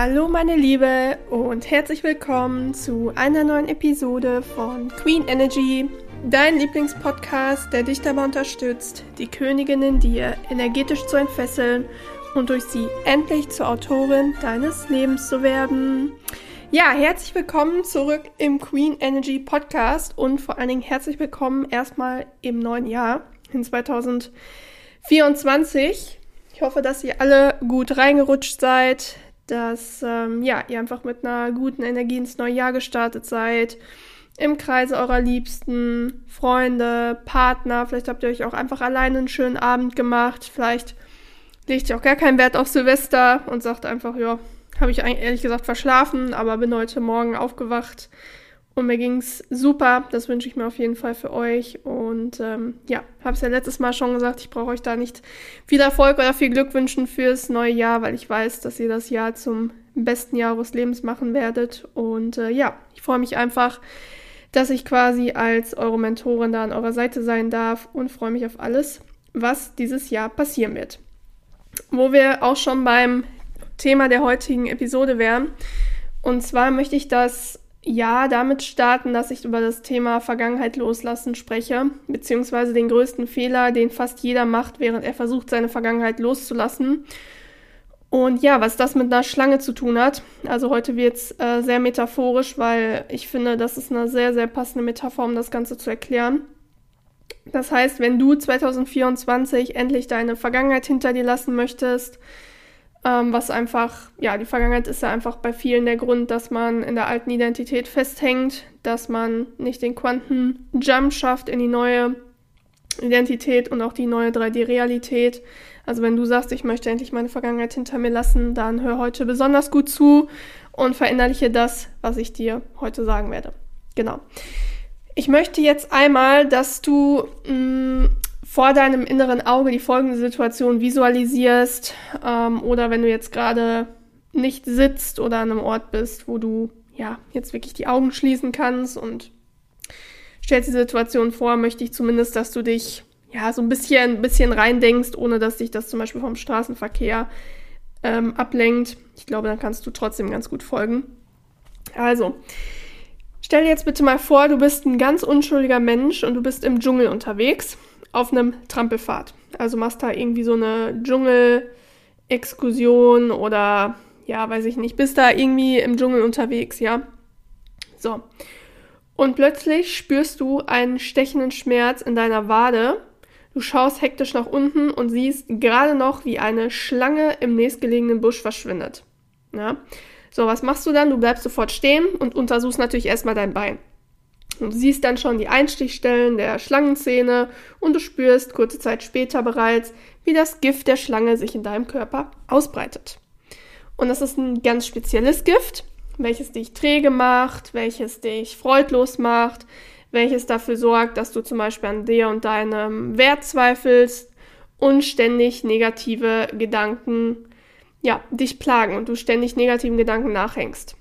Hallo meine Liebe und herzlich willkommen zu einer neuen Episode von Queen Energy, dein Lieblingspodcast, der dich dabei unterstützt, die Königin in dir energetisch zu entfesseln und durch sie endlich zur Autorin deines Lebens zu werden. Ja, herzlich willkommen zurück im Queen Energy Podcast und vor allen Dingen herzlich willkommen erstmal im neuen Jahr in 2024. Ich hoffe, dass ihr alle gut reingerutscht seid, dass ähm, ja, ihr einfach mit einer guten Energie ins neue Jahr gestartet seid. Im Kreise eurer Liebsten, Freunde, Partner. Vielleicht habt ihr euch auch einfach alleine einen schönen Abend gemacht. Vielleicht legt ihr auch gar keinen Wert auf Silvester und sagt einfach, ja, habe ich ehrlich gesagt verschlafen, aber bin heute Morgen aufgewacht und mir ging es super. Das wünsche ich mir auf jeden Fall für euch. Und ähm, ja, habe es ja letztes Mal schon gesagt, ich brauche euch da nicht viel Erfolg oder viel Glück wünschen fürs neue Jahr, weil ich weiß, dass ihr das Jahr zum besten Jahr eures Lebens machen werdet. Und äh, ja, ich freue mich einfach, dass ich quasi als eure Mentorin da an eurer Seite sein darf und freue mich auf alles, was dieses Jahr passieren wird. Wo wir auch schon beim Thema der heutigen Episode wären. Und zwar möchte ich das ja damit starten, dass ich über das Thema Vergangenheit loslassen spreche, beziehungsweise den größten Fehler, den fast jeder macht, während er versucht, seine Vergangenheit loszulassen. Und ja, was das mit einer Schlange zu tun hat. Also heute wird es äh, sehr metaphorisch, weil ich finde, das ist eine sehr, sehr passende Metapher, um das Ganze zu erklären. Das heißt, wenn du 2024 endlich deine Vergangenheit hinter dir lassen möchtest, ähm, was einfach, ja, die Vergangenheit ist ja einfach bei vielen der Grund, dass man in der alten Identität festhängt, dass man nicht den Quantenjump schafft in die neue Identität und auch die neue 3D-Realität. Also wenn du sagst, ich möchte endlich meine Vergangenheit hinter mir lassen, dann hör heute besonders gut zu und verinnerliche das, was ich dir heute sagen werde. Genau. Ich möchte jetzt einmal, dass du mh, mm, vor deinem inneren Auge die folgende Situation visualisierst ähm, oder wenn du jetzt gerade nicht sitzt oder an einem Ort bist, wo du ja jetzt wirklich die Augen schließen kannst und stellst die Situation vor, möchte ich zumindest, dass du dich ja so ein bisschen, ein bisschen reindenkst, ohne dass dich das zum Beispiel vom Straßenverkehr ähm, ablenkt. Ich glaube, dann kannst du trotzdem ganz gut folgen. Also, stell dir jetzt bitte mal vor, du bist ein ganz unschuldiger Mensch und du bist im Dschungel unterwegs auf einem Trampelpfad. Also machst da irgendwie so eine Dschungel-Exkursion oder ja, weiß ich nicht, bist da irgendwie im Dschungel unterwegs, ja. So. Und plötzlich spürst du einen stechenden Schmerz in deiner Wade. Du schaust hektisch nach unten und siehst gerade noch, wie eine Schlange im nächstgelegenen Busch verschwindet. Ja. So, was machst du dann? Du bleibst sofort stehen und untersuchst natürlich erstmal dein Bein. Du siehst dann schon die Einstichstellen der Schlangenzähne und du spürst kurze Zeit später bereits, wie das Gift der Schlange sich in deinem Körper ausbreitet. Und das ist ein ganz spezielles Gift, welches dich träge macht, welches dich freudlos macht, welches dafür sorgt, dass du zum Beispiel an dir und deinem Wert zweifelst und ständig negative Gedanken, ja, dich plagen und du ständig negativen Gedanken nachhängst.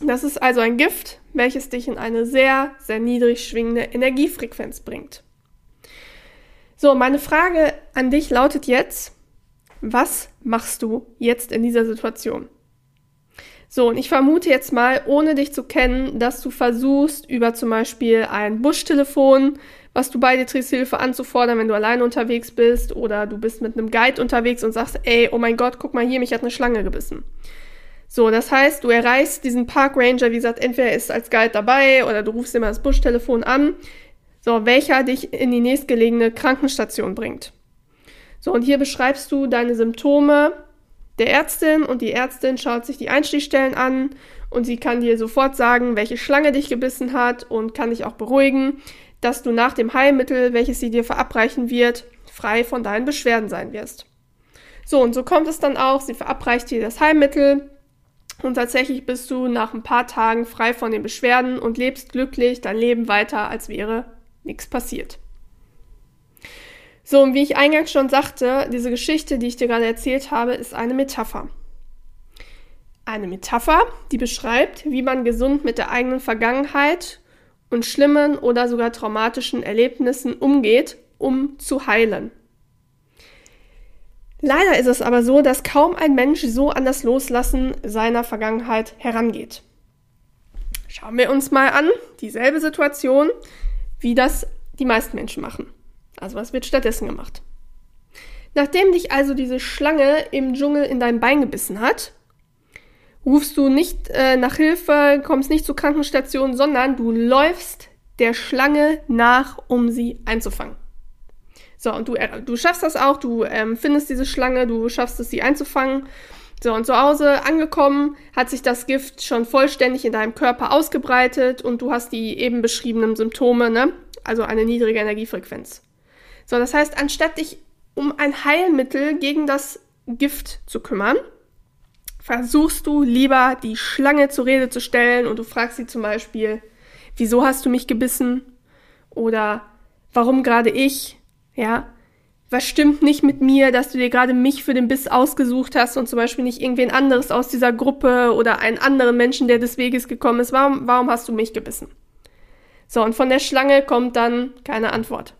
Das ist also ein Gift, welches dich in eine sehr, sehr niedrig schwingende Energiefrequenz bringt. So, meine Frage an dich lautet jetzt, was machst du jetzt in dieser Situation? So, und ich vermute jetzt mal, ohne dich zu kennen, dass du versuchst, über zum Beispiel ein Buschtelefon, was du bei dir trägst, Hilfe anzufordern, wenn du alleine unterwegs bist, oder du bist mit einem Guide unterwegs und sagst, ey, oh mein Gott, guck mal hier, mich hat eine Schlange gebissen. So, das heißt, du erreichst diesen Park Ranger, wie gesagt, entweder ist als Guide dabei oder du rufst immer das Buschtelefon an, so, welcher dich in die nächstgelegene Krankenstation bringt. So, und hier beschreibst du deine Symptome der Ärztin und die Ärztin schaut sich die Einstichstellen an und sie kann dir sofort sagen, welche Schlange dich gebissen hat und kann dich auch beruhigen, dass du nach dem Heilmittel, welches sie dir verabreichen wird, frei von deinen Beschwerden sein wirst. So, und so kommt es dann auch, sie verabreicht dir das Heilmittel, und tatsächlich bist du nach ein paar Tagen frei von den Beschwerden und lebst glücklich dein Leben weiter, als wäre nichts passiert. So, und wie ich eingangs schon sagte, diese Geschichte, die ich dir gerade erzählt habe, ist eine Metapher. Eine Metapher, die beschreibt, wie man gesund mit der eigenen Vergangenheit und schlimmen oder sogar traumatischen Erlebnissen umgeht, um zu heilen. Leider ist es aber so, dass kaum ein Mensch so an das Loslassen seiner Vergangenheit herangeht. Schauen wir uns mal an, dieselbe Situation, wie das die meisten Menschen machen. Also was wird stattdessen gemacht? Nachdem dich also diese Schlange im Dschungel in dein Bein gebissen hat, rufst du nicht äh, nach Hilfe, kommst nicht zur Krankenstation, sondern du läufst der Schlange nach, um sie einzufangen. So, und du, äh, du schaffst das auch, du ähm, findest diese Schlange, du schaffst es, sie einzufangen. So, und zu Hause angekommen, hat sich das Gift schon vollständig in deinem Körper ausgebreitet und du hast die eben beschriebenen Symptome, ne? Also eine niedrige Energiefrequenz. So, das heißt, anstatt dich um ein Heilmittel gegen das Gift zu kümmern, versuchst du lieber die Schlange zur Rede zu stellen und du fragst sie zum Beispiel, wieso hast du mich gebissen? Oder warum gerade ich? Ja, was stimmt nicht mit mir, dass du dir gerade mich für den Biss ausgesucht hast und zum Beispiel nicht irgendwen anderes aus dieser Gruppe oder einen anderen Menschen, der des Weges gekommen ist? Warum, warum hast du mich gebissen? So, und von der Schlange kommt dann keine Antwort.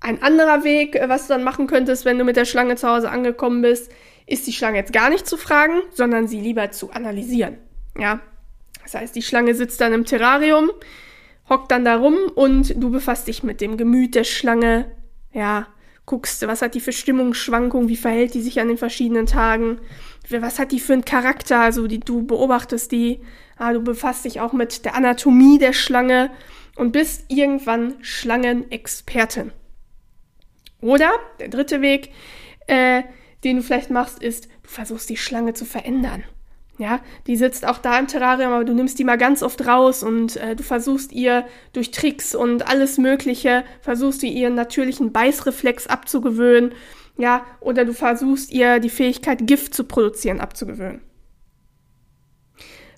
Ein anderer Weg, äh, was du dann machen könntest, wenn du mit der Schlange zu Hause angekommen bist, ist die Schlange jetzt gar nicht zu fragen, sondern sie lieber zu analysieren. Ja. Das heißt, die Schlange sitzt dann im Terrarium, hockt dann da rum und du befasst dich mit dem Gemüt der Schlange. Ja, guckst, was hat die für Stimmungsschwankungen, wie verhält die sich an den verschiedenen Tagen, was hat die für einen Charakter, also die, du beobachtest die, ah, du befasst dich auch mit der Anatomie der Schlange und bist irgendwann Schlangenexpertin. Oder der dritte Weg, äh, den du vielleicht machst, ist, du versuchst die Schlange zu verändern. Ja, die sitzt auch da im Terrarium, aber du nimmst die mal ganz oft raus und äh, du versuchst ihr durch Tricks und alles Mögliche, versuchst du ihren natürlichen Beißreflex abzugewöhnen, ja, oder du versuchst ihr die Fähigkeit, Gift zu produzieren, abzugewöhnen.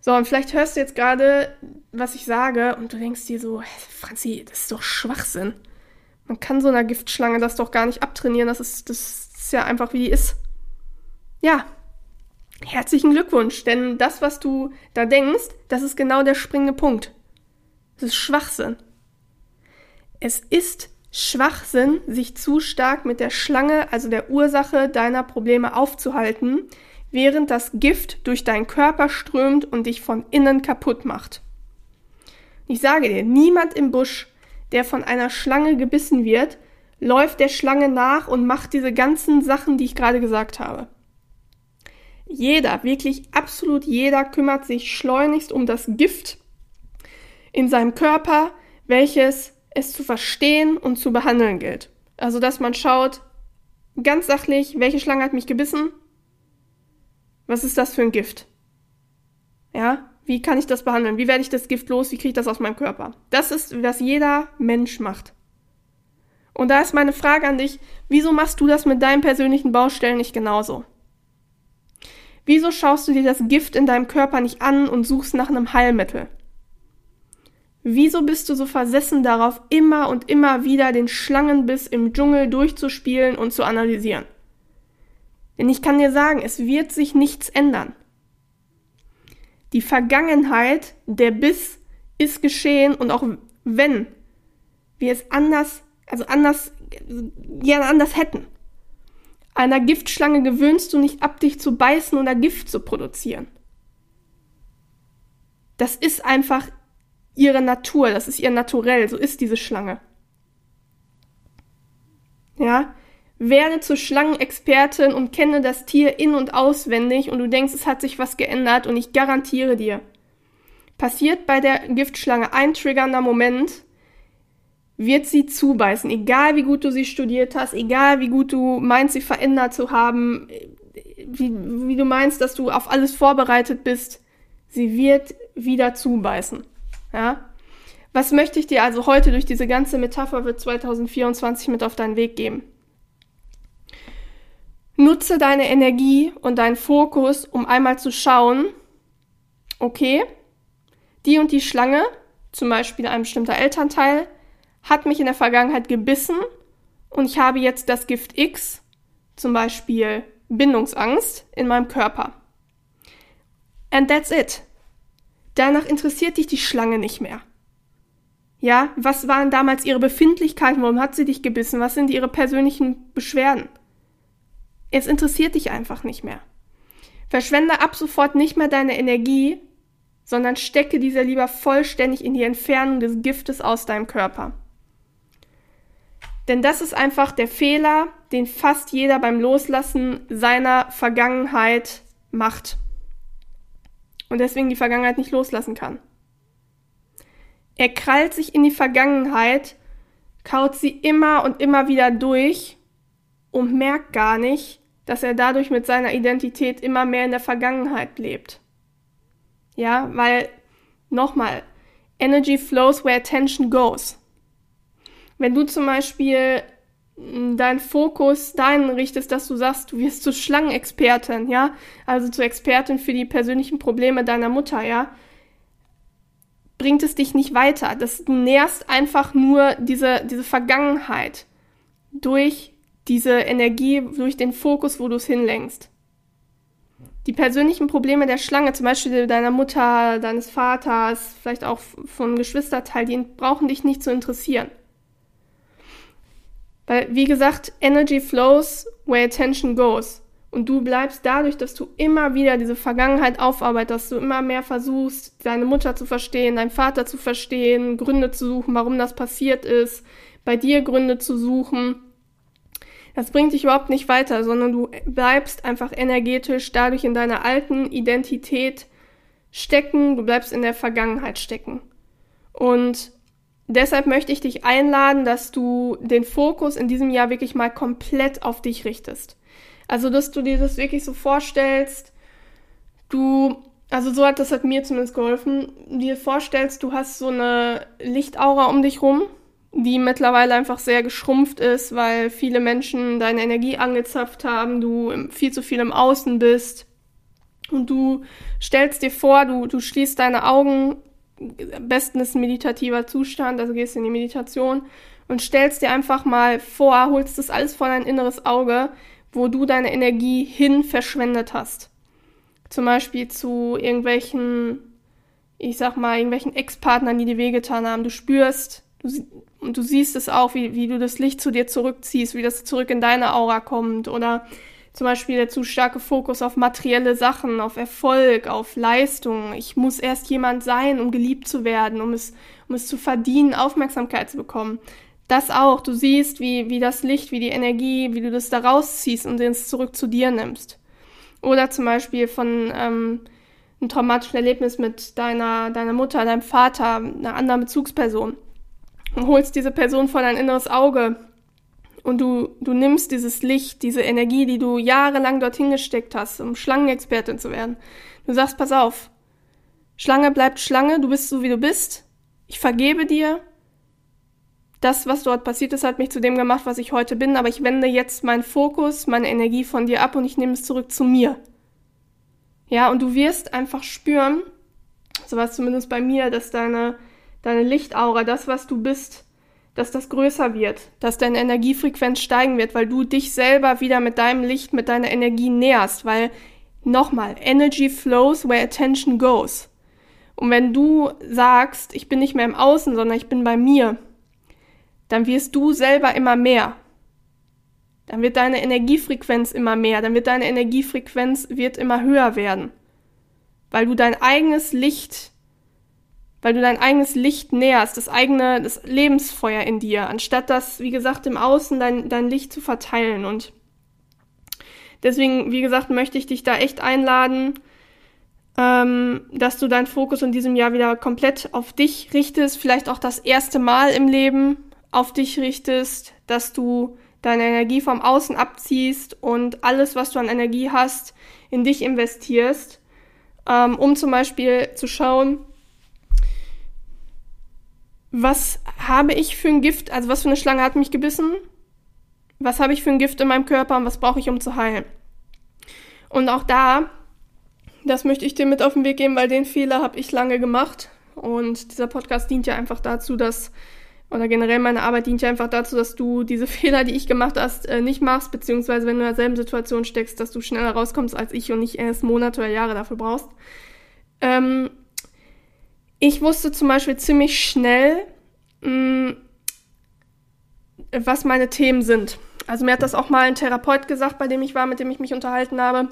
So, und vielleicht hörst du jetzt gerade, was ich sage, und du denkst dir so, Franzi, das ist doch Schwachsinn. Man kann so einer Giftschlange das doch gar nicht abtrainieren. Das ist, das ist ja einfach wie die ist. Ja. Herzlichen Glückwunsch, denn das, was du da denkst, das ist genau der springende Punkt. Es ist Schwachsinn. Es ist Schwachsinn, sich zu stark mit der Schlange, also der Ursache deiner Probleme aufzuhalten, während das Gift durch deinen Körper strömt und dich von innen kaputt macht. Ich sage dir, niemand im Busch der von einer Schlange gebissen wird, läuft der Schlange nach und macht diese ganzen Sachen, die ich gerade gesagt habe. Jeder, wirklich absolut jeder kümmert sich schleunigst um das Gift in seinem Körper, welches es zu verstehen und zu behandeln gilt. Also, dass man schaut, ganz sachlich, welche Schlange hat mich gebissen? Was ist das für ein Gift? Ja, wie kann ich das behandeln? Wie werde ich das Gift los? Wie kriege ich das aus meinem Körper? Das ist, was jeder Mensch macht. Und da ist meine Frage an dich, wieso machst du das mit deinen persönlichen Baustellen nicht genauso? Wieso schaust du dir das Gift in deinem Körper nicht an und suchst nach einem Heilmittel? Wieso bist du so versessen darauf, immer und immer wieder den Schlangenbiss im Dschungel durchzuspielen und zu analysieren? Denn ich kann dir sagen, es wird sich nichts ändern. Die Vergangenheit, der Biss ist geschehen und auch wenn wir es anders, also anders, gerne anders hätten. Einer Giftschlange gewöhnst du nicht ab, dich zu beißen oder Gift zu produzieren. Das ist einfach ihre Natur, das ist ihr Naturell, so ist diese Schlange. Ja, werde zur Schlangenexpertin und kenne das Tier in- und auswendig und du denkst, es hat sich was geändert und ich garantiere dir, passiert bei der Giftschlange ein triggernder Moment, wird sie zubeißen, egal wie gut du sie studiert hast, egal wie gut du meinst, sie verändert zu haben, wie, wie du meinst, dass du auf alles vorbereitet bist, sie wird wieder zubeißen. Ja? Was möchte ich dir also heute durch diese ganze Metapher für 2024 mit auf deinen Weg geben? Nutze deine Energie und deinen Fokus, um einmal zu schauen, okay, die und die Schlange, zum Beispiel ein bestimmter Elternteil, hat mich in der Vergangenheit gebissen und ich habe jetzt das Gift X, zum Beispiel Bindungsangst, in meinem Körper. And that's it. Danach interessiert dich die Schlange nicht mehr. Ja, was waren damals ihre Befindlichkeiten? Warum hat sie dich gebissen? Was sind ihre persönlichen Beschwerden? Es interessiert dich einfach nicht mehr. Verschwende ab sofort nicht mehr deine Energie, sondern stecke diese lieber vollständig in die Entfernung des Giftes aus deinem Körper. Denn das ist einfach der Fehler, den fast jeder beim Loslassen seiner Vergangenheit macht. Und deswegen die Vergangenheit nicht loslassen kann. Er krallt sich in die Vergangenheit, kaut sie immer und immer wieder durch und merkt gar nicht, dass er dadurch mit seiner Identität immer mehr in der Vergangenheit lebt. Ja, weil, nochmal, Energy flows where attention goes. Wenn du zum Beispiel hm, deinen Fokus dahin richtest, dass du sagst, du wirst zur Schlangenexpertin, ja, also zur Expertin für die persönlichen Probleme deiner Mutter, ja, bringt es dich nicht weiter. Das, du nährst einfach nur diese, diese Vergangenheit durch diese Energie, durch den Fokus, wo du es hinlenkst. Die persönlichen Probleme der Schlange, zum Beispiel deiner Mutter, deines Vaters, vielleicht auch von Geschwisterteil, die brauchen dich nicht zu interessieren. Weil, wie gesagt, Energy flows where attention goes. Und du bleibst dadurch, dass du immer wieder diese Vergangenheit aufarbeitest, dass du immer mehr versuchst, deine Mutter zu verstehen, deinen Vater zu verstehen, Gründe zu suchen, warum das passiert ist, bei dir Gründe zu suchen. Das bringt dich überhaupt nicht weiter, sondern du bleibst einfach energetisch dadurch in deiner alten Identität stecken, du bleibst in der Vergangenheit stecken. Und Deshalb möchte ich dich einladen, dass du den Fokus in diesem Jahr wirklich mal komplett auf dich richtest. Also, dass du dir das wirklich so vorstellst, du, also so hat das hat mir zumindest geholfen, dir vorstellst, du hast so eine Lichtaura um dich rum, die mittlerweile einfach sehr geschrumpft ist, weil viele Menschen deine Energie angezapft haben, du viel zu viel im Außen bist. Und du stellst dir vor, du, du schließt deine Augen, am besten ist ein meditativer Zustand, also gehst in die Meditation und stellst dir einfach mal vor, holst das alles vor dein inneres Auge, wo du deine Energie hin verschwendet hast. Zum Beispiel zu irgendwelchen, ich sag mal, irgendwelchen Ex-Partnern, die dir wehgetan haben. Du spürst, du, und du siehst es auch, wie, wie du das Licht zu dir zurückziehst, wie das zurück in deine Aura kommt oder zum Beispiel der zu starke Fokus auf materielle Sachen, auf Erfolg, auf Leistung. Ich muss erst jemand sein, um geliebt zu werden, um es, um es zu verdienen, Aufmerksamkeit zu bekommen. Das auch. Du siehst, wie, wie das Licht, wie die Energie, wie du das da rausziehst und es zurück zu dir nimmst. Oder zum Beispiel von ähm, einem traumatischen Erlebnis mit deiner, deiner Mutter, deinem Vater, einer anderen Bezugsperson. Und holst diese Person vor dein inneres Auge und du, du nimmst dieses Licht, diese Energie, die du jahrelang dorthin gesteckt hast, um Schlangenexpertin zu werden. Du sagst, pass auf, Schlange bleibt Schlange, du bist so wie du bist, ich vergebe dir. Das, was dort passiert ist, hat mich zu dem gemacht, was ich heute bin, aber ich wende jetzt meinen Fokus, meine Energie von dir ab und ich nehme es zurück zu mir. Ja, und du wirst einfach spüren, so war es zumindest bei mir, dass deine, deine Lichtaura, das, was du bist, dass das größer wird, dass deine Energiefrequenz steigen wird, weil du dich selber wieder mit deinem Licht, mit deiner Energie näherst, weil nochmal, Energy flows where attention goes. Und wenn du sagst, ich bin nicht mehr im Außen, sondern ich bin bei mir, dann wirst du selber immer mehr. Dann wird deine Energiefrequenz immer mehr, dann wird deine Energiefrequenz wird immer höher werden, weil du dein eigenes Licht weil du dein eigenes Licht näherst, das eigene, das Lebensfeuer in dir, anstatt das, wie gesagt, im Außen dein, dein Licht zu verteilen. Und deswegen, wie gesagt, möchte ich dich da echt einladen, ähm, dass du deinen Fokus in diesem Jahr wieder komplett auf dich richtest, vielleicht auch das erste Mal im Leben auf dich richtest, dass du deine Energie vom Außen abziehst und alles, was du an Energie hast, in dich investierst, ähm, um zum Beispiel zu schauen, was habe ich für ein Gift, also was für eine Schlange hat mich gebissen? Was habe ich für ein Gift in meinem Körper und was brauche ich, um zu heilen? Und auch da, das möchte ich dir mit auf den Weg geben, weil den Fehler habe ich lange gemacht. Und dieser Podcast dient ja einfach dazu, dass, oder generell meine Arbeit dient ja einfach dazu, dass du diese Fehler, die ich gemacht hast, äh, nicht machst, beziehungsweise wenn du in derselben Situation steckst, dass du schneller rauskommst als ich und nicht erst Monate oder Jahre dafür brauchst. Ähm, ich wusste zum Beispiel ziemlich schnell, mh, mm, was meine Themen sind. Also mir hat das auch mal ein Therapeut gesagt, bei dem ich war, mit dem ich mich unterhalten habe.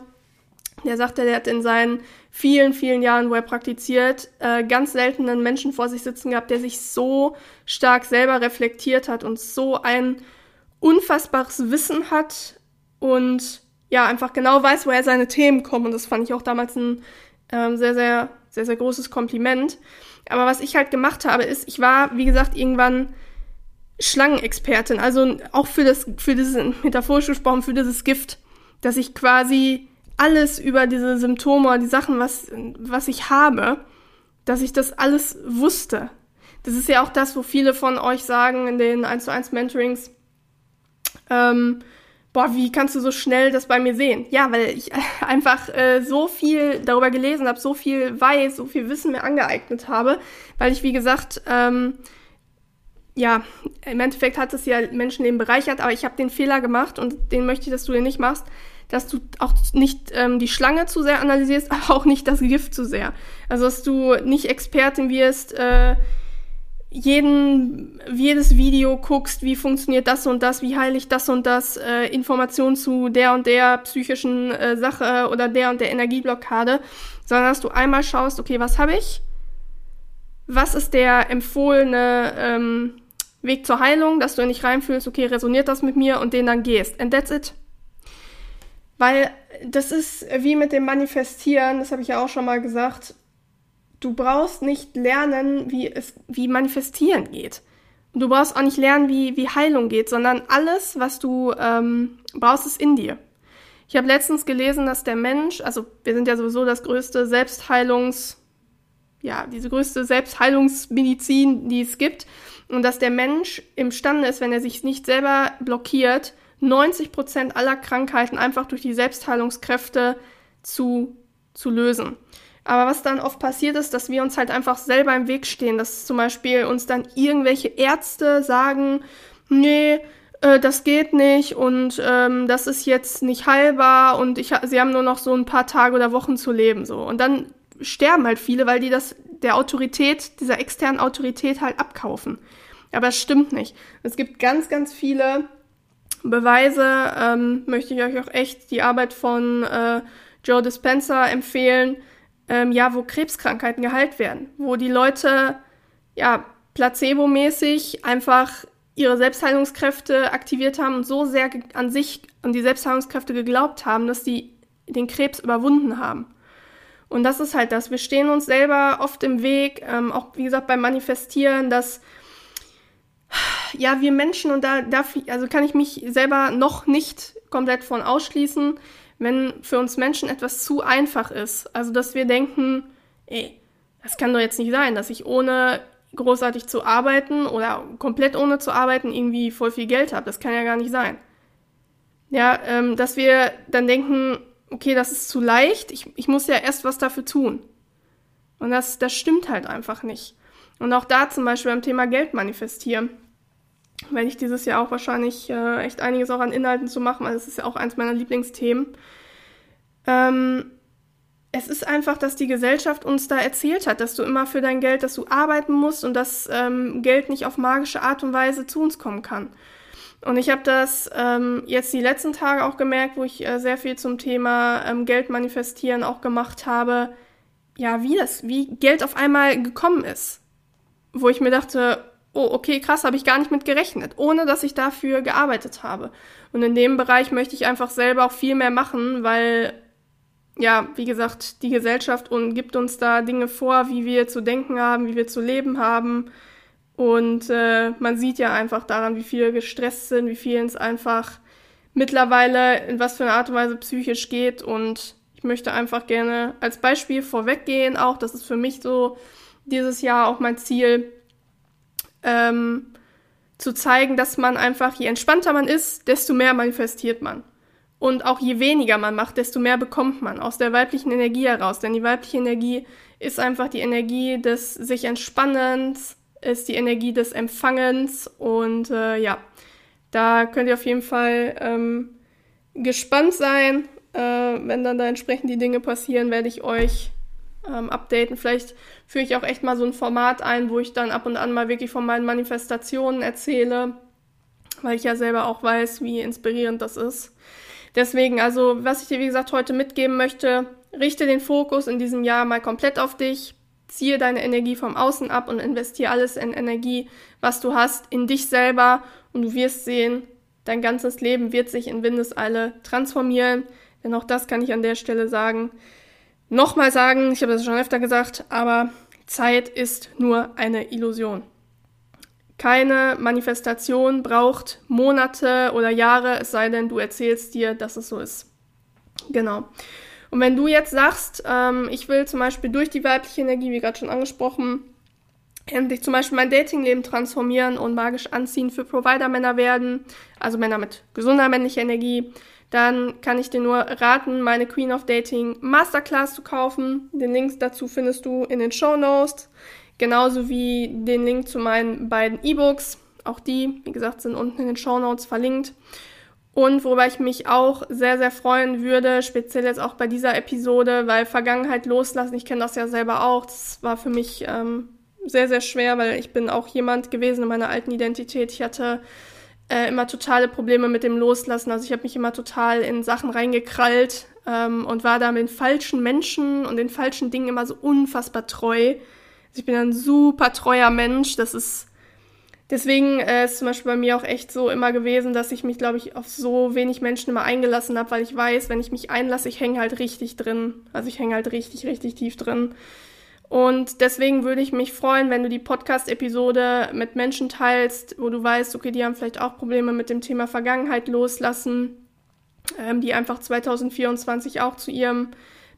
Der sagte, der hat in seinen vielen, vielen Jahren, wo er praktiziert, äh, ganz selten einen Menschen vor sich sitzen gehabt, der sich so stark selber reflektiert hat und so ein unfassbares Wissen hat und ja, einfach genau weiß, woher seine Themen kommen. Und das fand ich auch damals ein ähm, sehr, sehr, sehr, sehr großes Kompliment. Aber was ich halt gemacht habe, ist, ich war, wie gesagt, irgendwann Schlangenexpertin. Also auch für das, für dieses, metaphorisch gesprochen, für dieses Gift, dass ich quasi alles über diese Symptome, die Sachen, was, was ich habe, dass ich das alles wusste. Das ist ja auch das, wo viele von euch sagen in den 1 zu 1 Mentorings, ähm, boah, wie kannst du so schnell das bei mir sehen? Ja, weil ich einfach äh, so viel darüber gelesen habe, so viel weiß, so viel Wissen mir angeeignet habe, weil ich, wie gesagt, ähm, ja, im Endeffekt hat es ja Menschenleben bereichert, aber ich habe den Fehler gemacht und den möchte ich, dass du den nicht machst, dass du auch nicht ähm, die Schlange zu sehr analysierst, aber auch nicht das Gift zu sehr. Also dass du nicht Expertin wirst, äh, jeden, jedes Video guckst, wie funktioniert das und das, wie heile ich das und das, äh, Informationen zu der und der psychischen äh, Sache oder der und der Energieblockade, sondern dass du einmal schaust, okay, was habe ich? Was ist der empfohlene ähm, Weg zur Heilung, dass du nicht reinfühlst, okay, resoniert das mit mir und den dann gehst. And that's it. Weil das ist wie mit dem Manifestieren, das habe ich ja auch schon mal gesagt, du brauchst nicht lernen, wie es, wie manifestieren geht. Du brauchst auch nicht lernen, wie, wie Heilung geht, sondern alles, was du ähm, brauchst, ist in dir. Ich habe letztens gelesen, dass der Mensch, also wir sind ja sowieso das größte Selbstheilungs, ja, diese größte Selbstheilungsmedizin, die es gibt, und dass der Mensch imstande ist, wenn er sich nicht selber blockiert, 90 Prozent aller Krankheiten einfach durch die Selbstheilungskräfte zu, zu lösen. Aber was dann oft passiert ist, dass wir uns halt einfach selber im Weg stehen, dass zum Beispiel uns dann irgendwelche Ärzte sagen, nee, äh, das geht nicht und ähm, das ist jetzt nicht heilbar und ich, sie haben nur noch so ein paar Tage oder Wochen zu leben so. Und dann sterben halt viele, weil die das der Autorität, dieser externen Autorität halt abkaufen. Aber es stimmt nicht. Es gibt ganz, ganz viele Beweise. Ähm, möchte ich euch auch echt die Arbeit von äh, Joe Dispenza empfehlen ähm, ja, wo Krebskrankheiten geheilt werden, wo die Leute ja placebo-mäßig einfach ihre Selbstheilungskräfte aktiviert haben und so sehr an sich und die Selbstheilungskräfte geglaubt haben, dass die den Krebs überwunden haben. Und das ist halt das. Wir stehen uns selber oft im Weg, ähm, auch wie gesagt beim Manifestieren, dass ja, wir Menschen, und da darf ich, also kann ich mich selber noch nicht komplett von ausschließen, wenn für uns Menschen etwas zu einfach ist. Also, dass wir denken, ey, das kann doch jetzt nicht sein, dass ich ohne großartig zu arbeiten oder komplett ohne zu arbeiten irgendwie voll viel Geld habe. Das kann ja gar nicht sein. Ja, ähm, dass wir dann denken, okay, das ist zu leicht, ich, ich muss ja erst was dafür tun. Und das, das stimmt halt einfach nicht. Und auch da zum Beispiel beim Thema Geld manifestieren werde ich dieses Jahr auch wahrscheinlich äh, echt einiges auch an Inhalten zu machen, weil es ist ja auch eins meiner Lieblingsthemen. Ähm, es ist einfach, dass die Gesellschaft uns da erzählt hat, dass du immer für dein Geld, dass du arbeiten musst und dass ähm, Geld nicht auf magische Art und Weise zu uns kommen kann. Und ich habe das ähm, jetzt die letzten Tage auch gemerkt, wo ich äh, sehr viel zum Thema ähm, Geld manifestieren auch gemacht habe. Ja, wie das, wie Geld auf einmal gekommen ist. Wo ich mir dachte, oh, okay, krass, habe ich gar nicht mit gerechnet, ohne dass ich dafür gearbeitet habe. Und in dem Bereich möchte ich einfach selber auch viel mehr machen, weil, ja, wie gesagt, die Gesellschaft und gibt uns da Dinge vor, wie wir zu denken haben, wie wir zu leben haben. Und äh, man sieht ja einfach daran, wie viele gestresst sind, wie vielen es einfach mittlerweile in was für eine Art und Weise psychisch geht. Und ich möchte einfach gerne als Beispiel vorweggehen, auch das ist für mich so dieses Jahr auch mein Ziel, ähm, zu zeigen, dass man einfach, je entspannter man ist, desto mehr manifestiert man. Und auch je weniger man macht, desto mehr bekommt man aus der weiblichen Energie heraus. Denn die weibliche Energie ist einfach die Energie des sich Entspannens, ist die Energie des Empfangens. Und äh, ja, da könnt ihr auf jeden Fall ähm, gespannt sein. Äh, wenn dann da entsprechend die Dinge passieren, werde ich euch ähm, updaten. Vielleicht führe ich auch echt mal so ein Format ein, wo ich dann ab und an mal wirklich von meinen Manifestationen erzähle, weil ich ja selber auch weiß, wie inspirierend das ist. Deswegen, also, was ich dir, wie gesagt, heute mitgeben möchte, richte den Fokus in diesem Jahr mal komplett auf dich, ziehe deine Energie vom Außen ab und investiere alles in Energie, was du hast, in dich selber und du wirst sehen, dein ganzes Leben wird sich in Windeseile transformieren. Denn auch das kann ich an der Stelle sagen. Nochmal sagen, ich habe das schon öfter gesagt, aber Zeit ist nur eine Illusion. Keine Manifestation braucht Monate oder Jahre, es sei denn, du erzählst dir, dass es so ist. Genau. Und wenn du jetzt sagst, ähm, ich will zum Beispiel durch die weibliche Energie, wie gerade schon angesprochen, endlich zum Beispiel mein Datingleben transformieren und magisch anziehen für Provider-Männer werden, also Männer mit gesunder männlicher Energie, dann kann ich dir nur raten, meine Queen of Dating Masterclass zu kaufen. Den Link dazu findest du in den Show Notes, genauso wie den Link zu meinen beiden E-Books. Auch die, wie gesagt, sind unten in den Show Notes verlinkt. Und worüber ich mich auch sehr, sehr freuen würde, speziell jetzt auch bei dieser Episode, weil Vergangenheit loslassen, ich kenne das ja selber auch, das war für mich ähm, sehr, sehr schwer, weil ich bin auch jemand gewesen in meiner alten Identität. Ich hatte äh, immer totale Probleme mit dem Loslassen. Also ich habe mich immer total in Sachen reingekrallt ähm, und war da mit den falschen Menschen und den falschen Dingen immer so unfassbar treu. Also ich bin ein super treuer Mensch. Das ist Deswegen äh, ist zum Beispiel bei mir auch echt so immer gewesen, dass ich mich, glaube ich, auf so wenig Menschen immer eingelassen habe, weil ich weiß, wenn ich mich einlasse, ich hänge halt richtig drin. Also ich hänge halt richtig, richtig tief drin. Und deswegen würde ich mich freuen, wenn du die Podcast-Episode mit Menschen teilst, wo du weißt, okay, die haben vielleicht auch Probleme mit dem Thema Vergangenheit loslassen, ähm, die einfach 2024 auch zu ihrem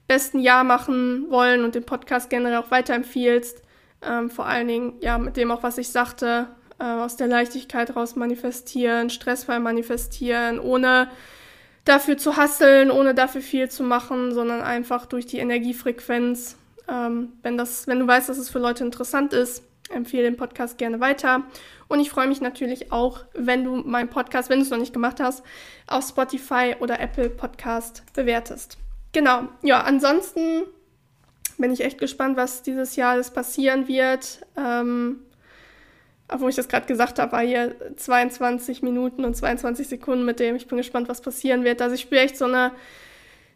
besten Jahr machen wollen und den Podcast generell auch weiterempfiehlst. Ähm, vor allen Dingen, ja, mit dem auch, was ich sagte, äh, aus der Leichtigkeit raus manifestieren, stressfrei manifestieren, ohne dafür zu hasseln, ohne dafür viel zu machen, sondern einfach durch die Energiefrequenz. Ähm, wenn, das, wenn du weißt, dass es für Leute interessant ist, empfehle den Podcast gerne weiter. Und ich freue mich natürlich auch, wenn du meinen Podcast, wenn du es noch nicht gemacht hast, auf Spotify oder Apple Podcast bewertest. Genau. Ja, ansonsten bin ich echt gespannt, was dieses Jahr alles passieren wird. Ähm, obwohl ich das gerade gesagt habe, war hier 22 Minuten und 22 Sekunden mit dem. Ich bin gespannt, was passieren wird. Also ich spüre echt so eine,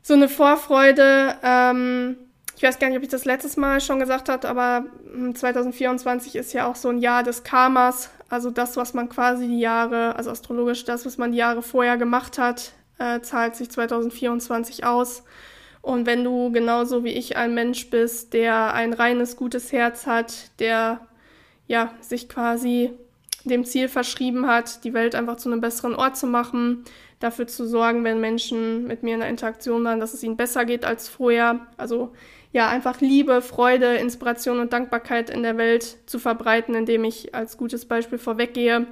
so eine Vorfreude. Ähm, ich weiß gar nicht, ob ich das letztes Mal schon gesagt habe, aber 2024 ist ja auch so ein Jahr des Karmas. Also das, was man quasi die Jahre, also astrologisch das, was man die Jahre vorher gemacht hat, äh, zahlt sich 2024 aus. Und wenn du genauso wie ich ein Mensch bist, der ein reines, gutes Herz hat, der ja, sich quasi dem Ziel verschrieben hat, die Welt einfach zu einem besseren Ort zu machen, dafür zu sorgen, wenn Menschen mit mir in der Interaktion waren, dass es ihnen besser geht als vorher. Also ja, einfach Liebe, Freude, Inspiration und Dankbarkeit in der Welt zu verbreiten, indem ich als gutes Beispiel vorweggehe.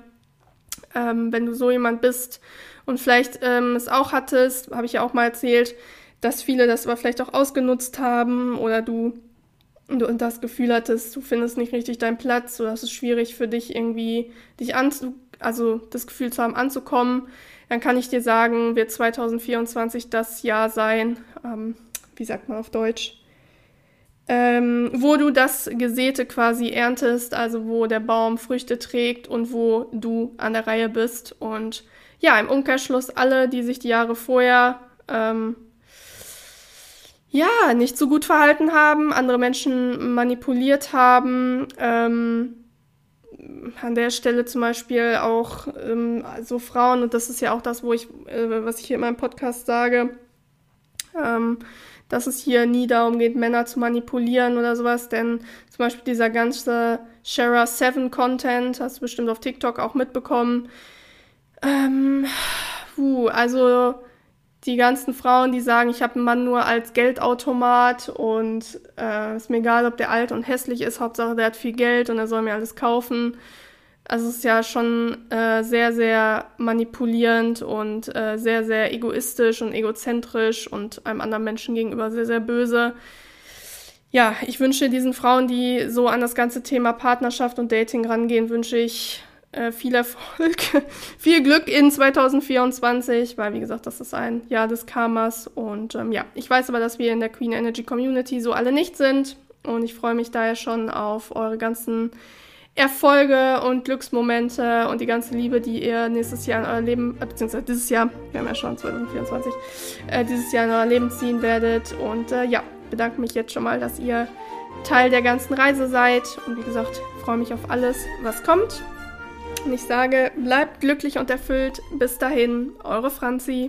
Ähm, wenn du so jemand bist und vielleicht ähm, es auch hattest, habe ich ja auch mal erzählt, dass viele das aber vielleicht auch ausgenutzt haben oder du du das Gefühl hattest, du findest nicht richtig deinen Platz oder es ist schwierig für dich irgendwie, dich anzu, also das Gefühl zu haben, anzukommen, dann kann ich dir sagen, wird 2024 das Jahr sein, ähm, wie sagt man auf Deutsch, ähm, wo du das Gesäte quasi erntest, also wo der Baum Früchte trägt und wo du an der Reihe bist. Und ja, im Umkehrschluss alle, die sich die Jahre vorher ähm, ja, nicht so gut verhalten haben, andere Menschen manipuliert haben. Ähm, an der Stelle zum Beispiel auch ähm, so Frauen, und das ist ja auch das, wo ich, äh, was ich hier in meinem Podcast sage, ähm, dass es hier nie darum geht, Männer zu manipulieren oder sowas, denn zum Beispiel dieser ganze Shara 7 Content, hast du bestimmt auf TikTok auch mitbekommen. Ähm, puh, also die ganzen Frauen, die sagen, ich habe einen Mann nur als Geldautomat und äh, ist mir egal, ob der alt und hässlich ist, Hauptsache der hat viel Geld und er soll mir alles kaufen. Also es ist ja schon äh, sehr, sehr manipulierend und äh, sehr, sehr egoistisch und egozentrisch und einem anderen Menschen gegenüber sehr, sehr böse. Ja, ich wünsche diesen Frauen, die so an das ganze Thema Partnerschaft und Dating rangehen, wünsche ich äh, viel Erfolg, viel Glück in 2024, weil wie gesagt, das ist ein Jahr des Karmas. Und ähm, ja, ich weiß aber, dass wir in der Queen Energy Community so alle nicht sind. Und ich freue mich daher schon auf eure ganzen Erfolge und Glücksmomente und die ganze Liebe, die ihr nächstes Jahr in euer Leben, äh, beziehungsweise dieses Jahr, wir haben ja schon 2024, äh, dieses Jahr in euer Leben ziehen werdet. Und äh, ja, bedanke mich jetzt schon mal, dass ihr Teil der ganzen Reise seid. Und wie gesagt, freue mich auf alles, was kommt. Und ich sage, bleibt glücklich und erfüllt. Bis dahin, eure Franzi.